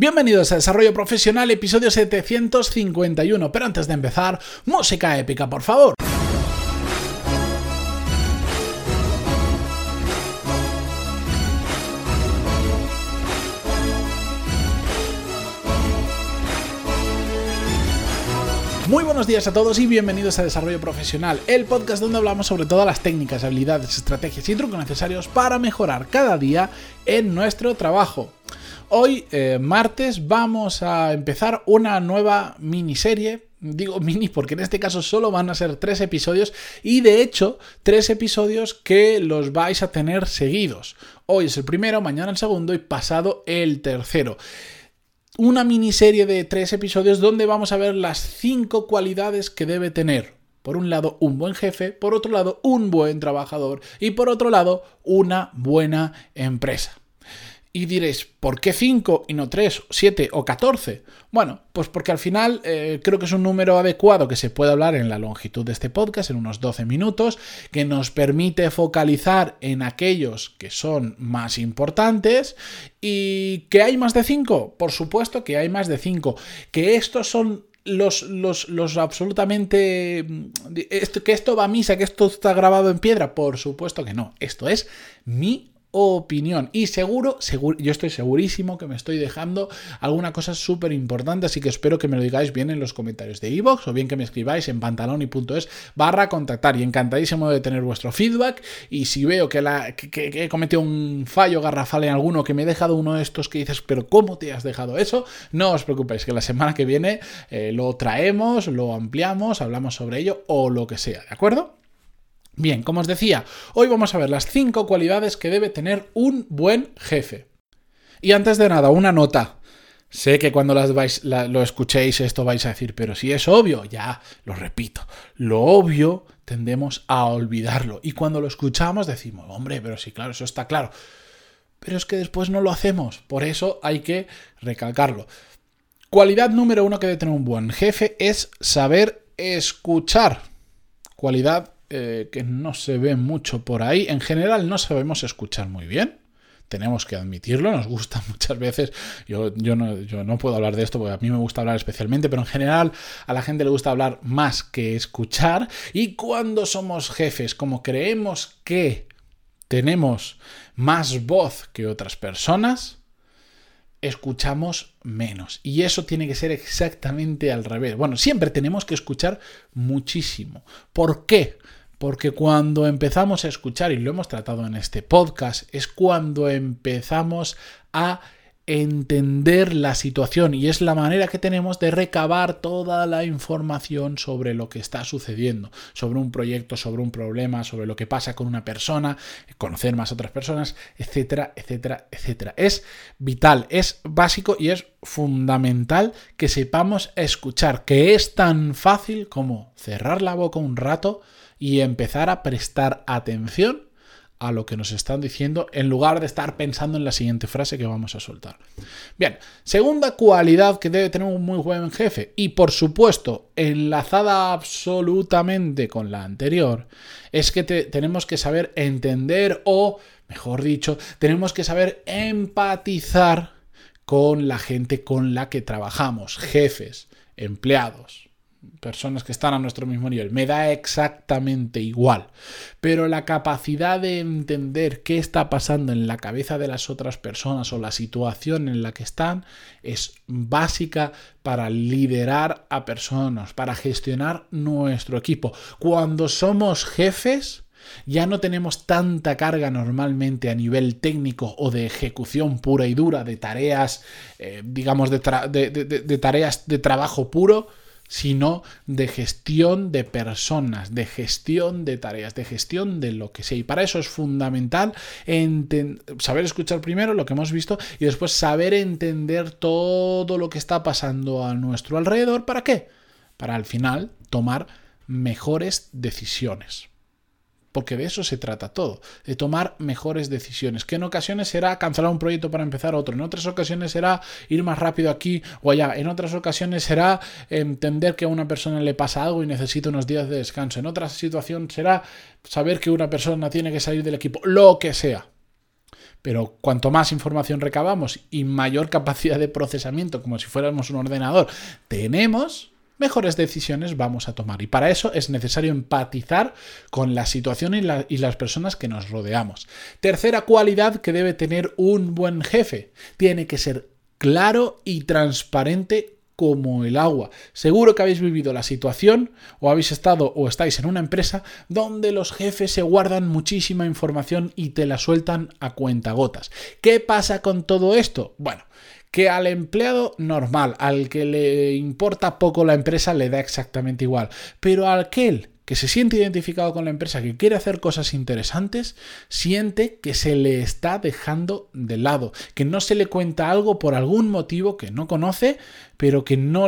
Bienvenidos a Desarrollo Profesional, episodio 751. Pero antes de empezar, música épica, por favor. Buenos días a todos y bienvenidos a Desarrollo Profesional, el podcast donde hablamos sobre todas las técnicas, habilidades, estrategias y trucos necesarios para mejorar cada día en nuestro trabajo. Hoy, eh, martes, vamos a empezar una nueva miniserie. Digo mini porque en este caso solo van a ser tres episodios y de hecho tres episodios que los vais a tener seguidos. Hoy es el primero, mañana el segundo y pasado el tercero una miniserie de tres episodios donde vamos a ver las cinco cualidades que debe tener. Por un lado, un buen jefe, por otro lado, un buen trabajador y por otro lado, una buena empresa. Y diréis, ¿por qué 5 y no 3, 7 o 14? Bueno, pues porque al final eh, creo que es un número adecuado que se puede hablar en la longitud de este podcast, en unos 12 minutos, que nos permite focalizar en aquellos que son más importantes y que hay más de 5. Por supuesto que hay más de 5. Que estos son los, los, los, absolutamente... Esto, que esto va a misa, que esto está grabado en piedra. Por supuesto que no. Esto es mi opinión. Y seguro, seguro, yo estoy segurísimo que me estoy dejando alguna cosa súper importante, así que espero que me lo digáis bien en los comentarios de iVoox o bien que me escribáis en pantaloni.es barra contactar y encantadísimo de tener vuestro feedback y si veo que, la, he cometido un fallo garrafal en alguno, que me he dejado uno de estos que dices, pero ¿cómo te has dejado eso? No os preocupéis, que la semana que viene eh, lo traemos, lo ampliamos, hablamos sobre ello o lo que sea, ¿de acuerdo? Bien, como os decía, hoy vamos a ver las 5 cualidades que debe tener un buen jefe. Y antes de nada, una nota. Sé que cuando lo escuchéis esto vais a decir, pero si es obvio, ya lo repito, lo obvio tendemos a olvidarlo. Y cuando lo escuchamos decimos, hombre, pero sí, claro, eso está claro. Pero es que después no lo hacemos, por eso hay que recalcarlo. Cualidad número uno que debe tener un buen jefe es saber escuchar. Cualidad eh, que no se ve mucho por ahí. En general no sabemos escuchar muy bien. Tenemos que admitirlo, nos gusta muchas veces. Yo, yo, no, yo no puedo hablar de esto porque a mí me gusta hablar especialmente, pero en general a la gente le gusta hablar más que escuchar. Y cuando somos jefes, como creemos que tenemos más voz que otras personas, escuchamos menos. Y eso tiene que ser exactamente al revés. Bueno, siempre tenemos que escuchar muchísimo. ¿Por qué? Porque cuando empezamos a escuchar, y lo hemos tratado en este podcast, es cuando empezamos a entender la situación y es la manera que tenemos de recabar toda la información sobre lo que está sucediendo, sobre un proyecto, sobre un problema, sobre lo que pasa con una persona, conocer más otras personas, etcétera, etcétera, etcétera. Es vital, es básico y es fundamental que sepamos escuchar, que es tan fácil como cerrar la boca un rato y empezar a prestar atención a lo que nos están diciendo en lugar de estar pensando en la siguiente frase que vamos a soltar. Bien, segunda cualidad que debe tener un muy buen jefe y por supuesto enlazada absolutamente con la anterior es que tenemos que saber entender o, mejor dicho, tenemos que saber empatizar con la gente con la que trabajamos, jefes, empleados, personas que están a nuestro mismo nivel. Me da exactamente igual. Pero la capacidad de entender qué está pasando en la cabeza de las otras personas o la situación en la que están es básica para liderar a personas, para gestionar nuestro equipo. Cuando somos jefes, ya no tenemos tanta carga normalmente a nivel técnico o de ejecución pura y dura de tareas, eh, digamos, de, de tareas de trabajo puro, sino de gestión de personas, de gestión de tareas, de gestión de lo que sea. Y para eso es fundamental saber escuchar primero lo que hemos visto y después saber entender todo lo que está pasando a nuestro alrededor. ¿Para qué? Para al final tomar mejores decisiones porque de eso se trata todo, de tomar mejores decisiones, que en ocasiones será cancelar un proyecto para empezar otro, en otras ocasiones será ir más rápido aquí o allá, en otras ocasiones será entender que a una persona le pasa algo y necesita unos días de descanso, en otra situación será saber que una persona tiene que salir del equipo, lo que sea. Pero cuanto más información recabamos y mayor capacidad de procesamiento, como si fuéramos un ordenador, tenemos, mejores decisiones vamos a tomar. Y para eso es necesario empatizar con la situación y, y, las personas que nos rodeamos. Tercera cualidad que debe tener un buen jefe. Tiene que ser claro y transparente como el agua. Seguro que habéis vivido la situación o habéis estado o estáis en una empresa donde los jefes se guardan muchísima información y te la sueltan a cuentagotas. ¿Qué pasa con todo esto? Bueno, que al empleado normal, al que le importa poco la empresa, le da exactamente igual. Pero al aquel que se siente identificado con la empresa, que quiere hacer cosas interesantes, siente que se le está dejando de lado, que no se le cuenta algo por algún motivo que no conoce, pero que no,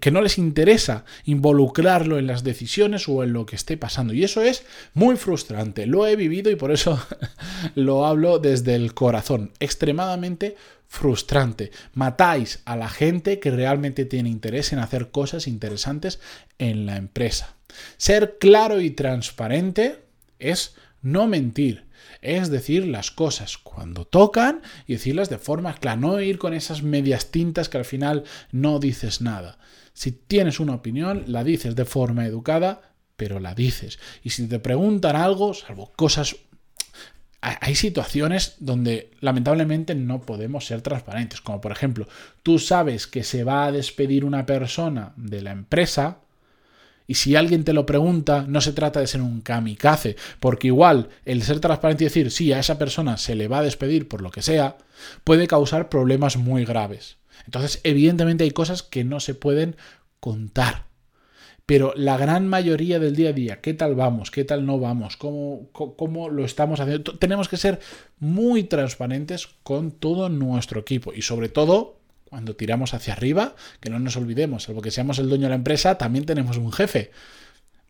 que no les interesa involucrarlo en las decisiones o en lo que esté pasando. Y eso es muy frustrante. Lo he vivido y por eso lo hablo desde el corazón. Extremadamente frustrante. Matáis a la gente que realmente tiene interés en hacer cosas interesantes en la empresa. Ser claro y transparente es no mentir, es decir las cosas cuando tocan y decirlas de forma clara, no ir con esas medias tintas que al final no dices nada. Si tienes una opinión, la dices de forma educada, pero la dices. Y si te preguntan algo, salvo cosas... Hay situaciones donde lamentablemente no podemos ser transparentes, como por ejemplo, tú sabes que se va a despedir una persona de la empresa, y si alguien te lo pregunta, no se trata de ser un kamikaze, porque igual el ser transparente y decir sí, a esa persona se le va a despedir por lo que sea, puede causar problemas muy graves. Entonces, evidentemente hay cosas que no se pueden contar. Pero la gran mayoría del día a día, ¿qué tal vamos? ¿Qué tal no vamos? ¿Cómo, cómo lo estamos haciendo? Tenemos que ser muy transparentes con todo nuestro equipo y sobre todo cuando tiramos hacia arriba, que no nos olvidemos, salvo que seamos el dueño de la empresa, también tenemos un jefe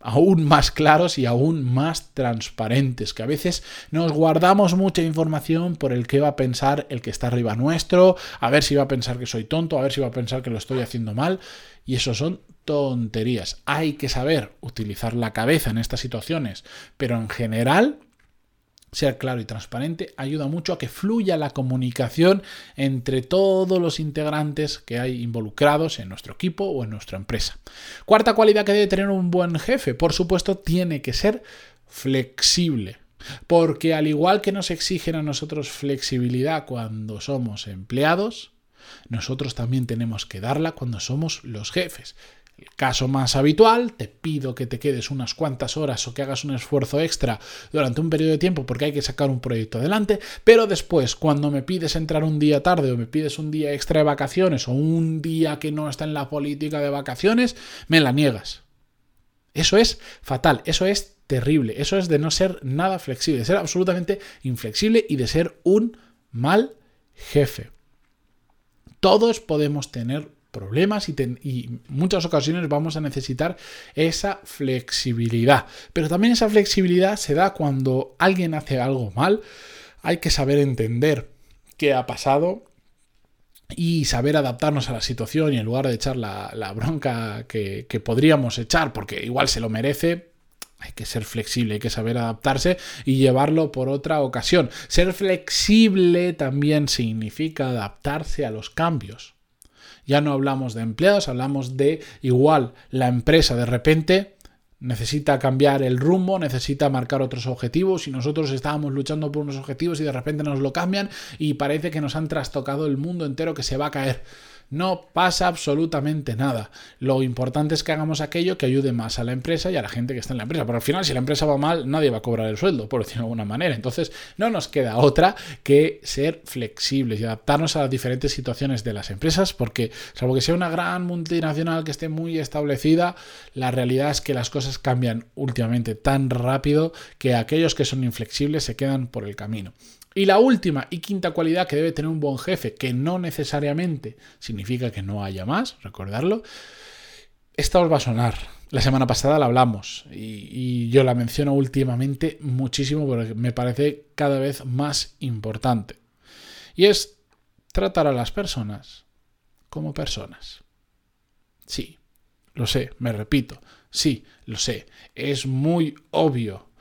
aún más claros y aún más transparentes, que a veces nos guardamos mucha información por el que va a pensar el que está arriba nuestro, a ver si va a pensar que soy tonto, a ver si va a pensar que lo estoy haciendo mal, y eso son tonterías. Hay que saber utilizar la cabeza en estas situaciones, pero en general ser claro y transparente ayuda mucho a que fluya la comunicación entre todos los integrantes que hay involucrados en nuestro equipo o en nuestra empresa. Cuarta cualidad que debe tener un buen jefe, por supuesto, tiene que ser flexible. Porque al igual que nos exigen a nosotros flexibilidad cuando somos empleados, nosotros también tenemos que darla cuando somos los jefes. El caso más habitual, te pido que te quedes unas cuantas horas o que hagas un esfuerzo extra durante un periodo de tiempo porque hay que sacar un proyecto adelante, pero después, cuando me pides entrar un día tarde o me pides un día extra de vacaciones o un día que no está en la política de vacaciones, me la niegas. Eso es fatal, eso es terrible, eso es de no ser nada flexible, de ser absolutamente inflexible y de ser un mal jefe. Todos podemos tener problemas y, muchas ocasiones vamos a necesitar esa flexibilidad. Pero también esa flexibilidad se da cuando alguien hace algo mal. Hay que saber entender qué ha pasado y saber adaptarnos a la situación y en lugar de echar la, bronca que podríamos echar porque igual se lo merece, hay que ser flexible, hay que saber adaptarse y llevarlo por otra ocasión. Ser flexible también significa adaptarse a los cambios. Ya no hablamos de empleados, hablamos de igual la empresa de repente necesita cambiar el rumbo, necesita marcar otros objetivos y nosotros estábamos luchando por unos objetivos y de repente nos lo cambian y parece que nos han trastocado el mundo entero que se va a caer. No pasa absolutamente nada. Lo importante es que hagamos aquello que ayude más a la empresa y a la gente que está en la empresa. Pero al final, si la empresa va mal, nadie va a cobrar el sueldo, por decirlo de alguna manera. Entonces, no nos queda otra que ser flexibles y adaptarnos a las diferentes situaciones de las empresas, porque salvo que sea una gran multinacional que esté muy establecida, la realidad es que las cosas cambian últimamente tan rápido que aquellos que son inflexibles se quedan por el camino. Y la última y quinta cualidad que debe tener un buen jefe, que no necesariamente significa que no haya más, recordarlo, esta os va a sonar. La semana pasada la hablamos y, y, yo la menciono últimamente muchísimo porque me parece cada vez más importante. Y es tratar a las personas como personas. Sí, lo sé, me repito, sí, lo sé, es muy obvio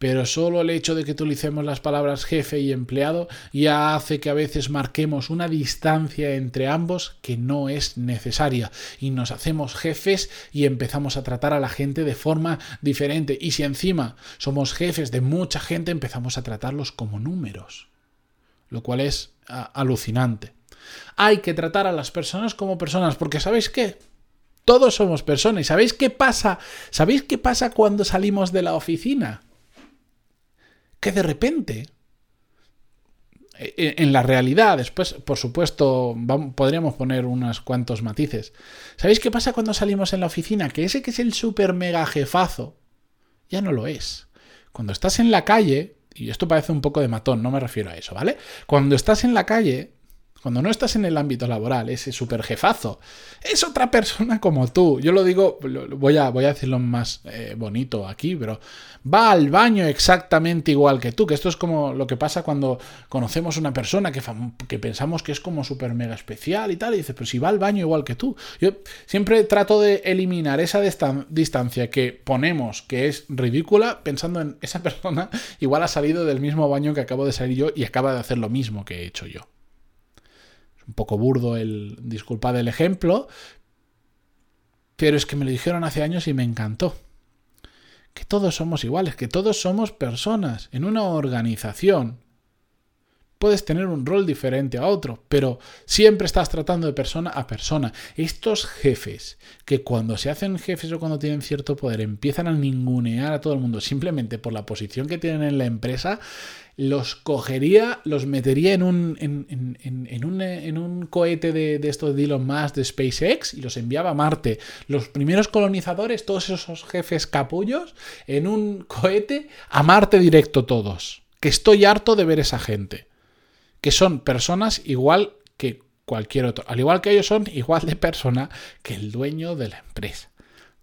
pero solo el hecho de que utilicemos las palabras jefe y empleado ya hace que a veces marquemos una distancia entre ambos que no es necesaria y nos hacemos jefes y empezamos a tratar a la gente de forma diferente y si encima somos jefes de mucha gente empezamos a tratarlos como números, lo cual es alucinante. Hay que tratar a las personas como personas porque ¿sabéis qué? Todos somos personas. ¿Y sabéis qué pasa? ¿Sabéis qué pasa cuando salimos de la oficina? Que de repente, e, e, en la realidad, después, por supuesto, podríamos poner unos cuantos matices. ¿Sabéis qué pasa cuando salimos en la oficina? Que ese que es el super mega jefazo, ya no lo es. Cuando estás en la calle, y esto parece un poco de matón, no me refiero a eso, ¿vale? Cuando estás en la calle, cuando no estás en el ámbito laboral, ese super jefazo, es otra persona como tú. Yo lo digo, voy a, decirlo más eh, bonito aquí, pero va al baño exactamente igual que tú, que esto es como lo que pasa cuando conocemos una persona que, pensamos que es como súper mega especial y tal, y dice, pero si va al baño igual que tú. Yo siempre trato de eliminar esa distancia que ponemos, que es ridícula, pensando en esa persona, igual ha salido del mismo baño que acabo de salir yo y acaba de hacer lo mismo que he hecho yo un poco burdo el disculpad el ejemplo, pero es que me lo dijeron hace años y me encantó. Que todos somos iguales, que todos somos personas en una organización. Puedes tener un rol diferente a otro, pero siempre estás tratando de persona a persona. Estos jefes, que cuando se hacen jefes o cuando tienen cierto poder empiezan a ningunear a todo el mundo simplemente por la posición que tienen en la empresa, los cogería, los metería en un, en, un, en un cohete de, de estos de Elon Musk de SpaceX y los enviaba a Marte. Los primeros colonizadores, todos esos jefes capullos, en un cohete a Marte directo todos. Que estoy harto de ver esa gente. Que son personas igual que cualquier otro. Al igual que ellos son igual de persona que el dueño de la empresa.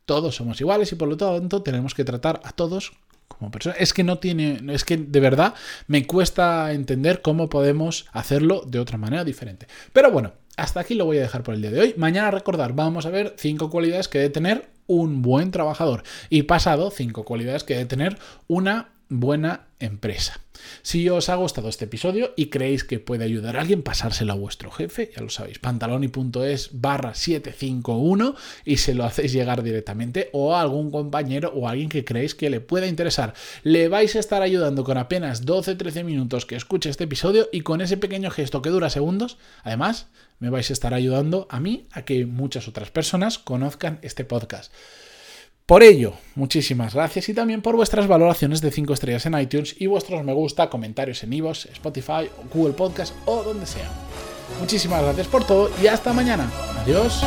Todos somos iguales y por lo tanto tenemos que tratar a todos como persona. Es que no tiene, es que de verdad me cuesta entender cómo podemos hacerlo de otra manera diferente. Pero bueno, hasta aquí lo voy a dejar por el día de hoy. Mañana recordar, vamos a ver cinco cualidades que debe tener un buen trabajador. Y pasado, cinco cualidades que debe tener una buena empresa. Si os ha gustado este episodio y creéis que puede ayudar a alguien, pasárselo a vuestro jefe, ya lo sabéis, pantaloni.es barra 751 y se lo hacéis llegar directamente o a algún compañero o a alguien que creéis que le pueda interesar. Le vais a estar ayudando con apenas 12-13 minutos que escuche este episodio y con ese pequeño gesto que dura segundos, además, me vais a estar ayudando a mí a que muchas otras personas conozcan este podcast. Por ello, muchísimas gracias y también por vuestras valoraciones de 5 estrellas en iTunes y vuestros me gusta, comentarios en iVoox, Spotify, Google Podcast o donde sea. Muchísimas gracias por todo y hasta mañana. Adiós.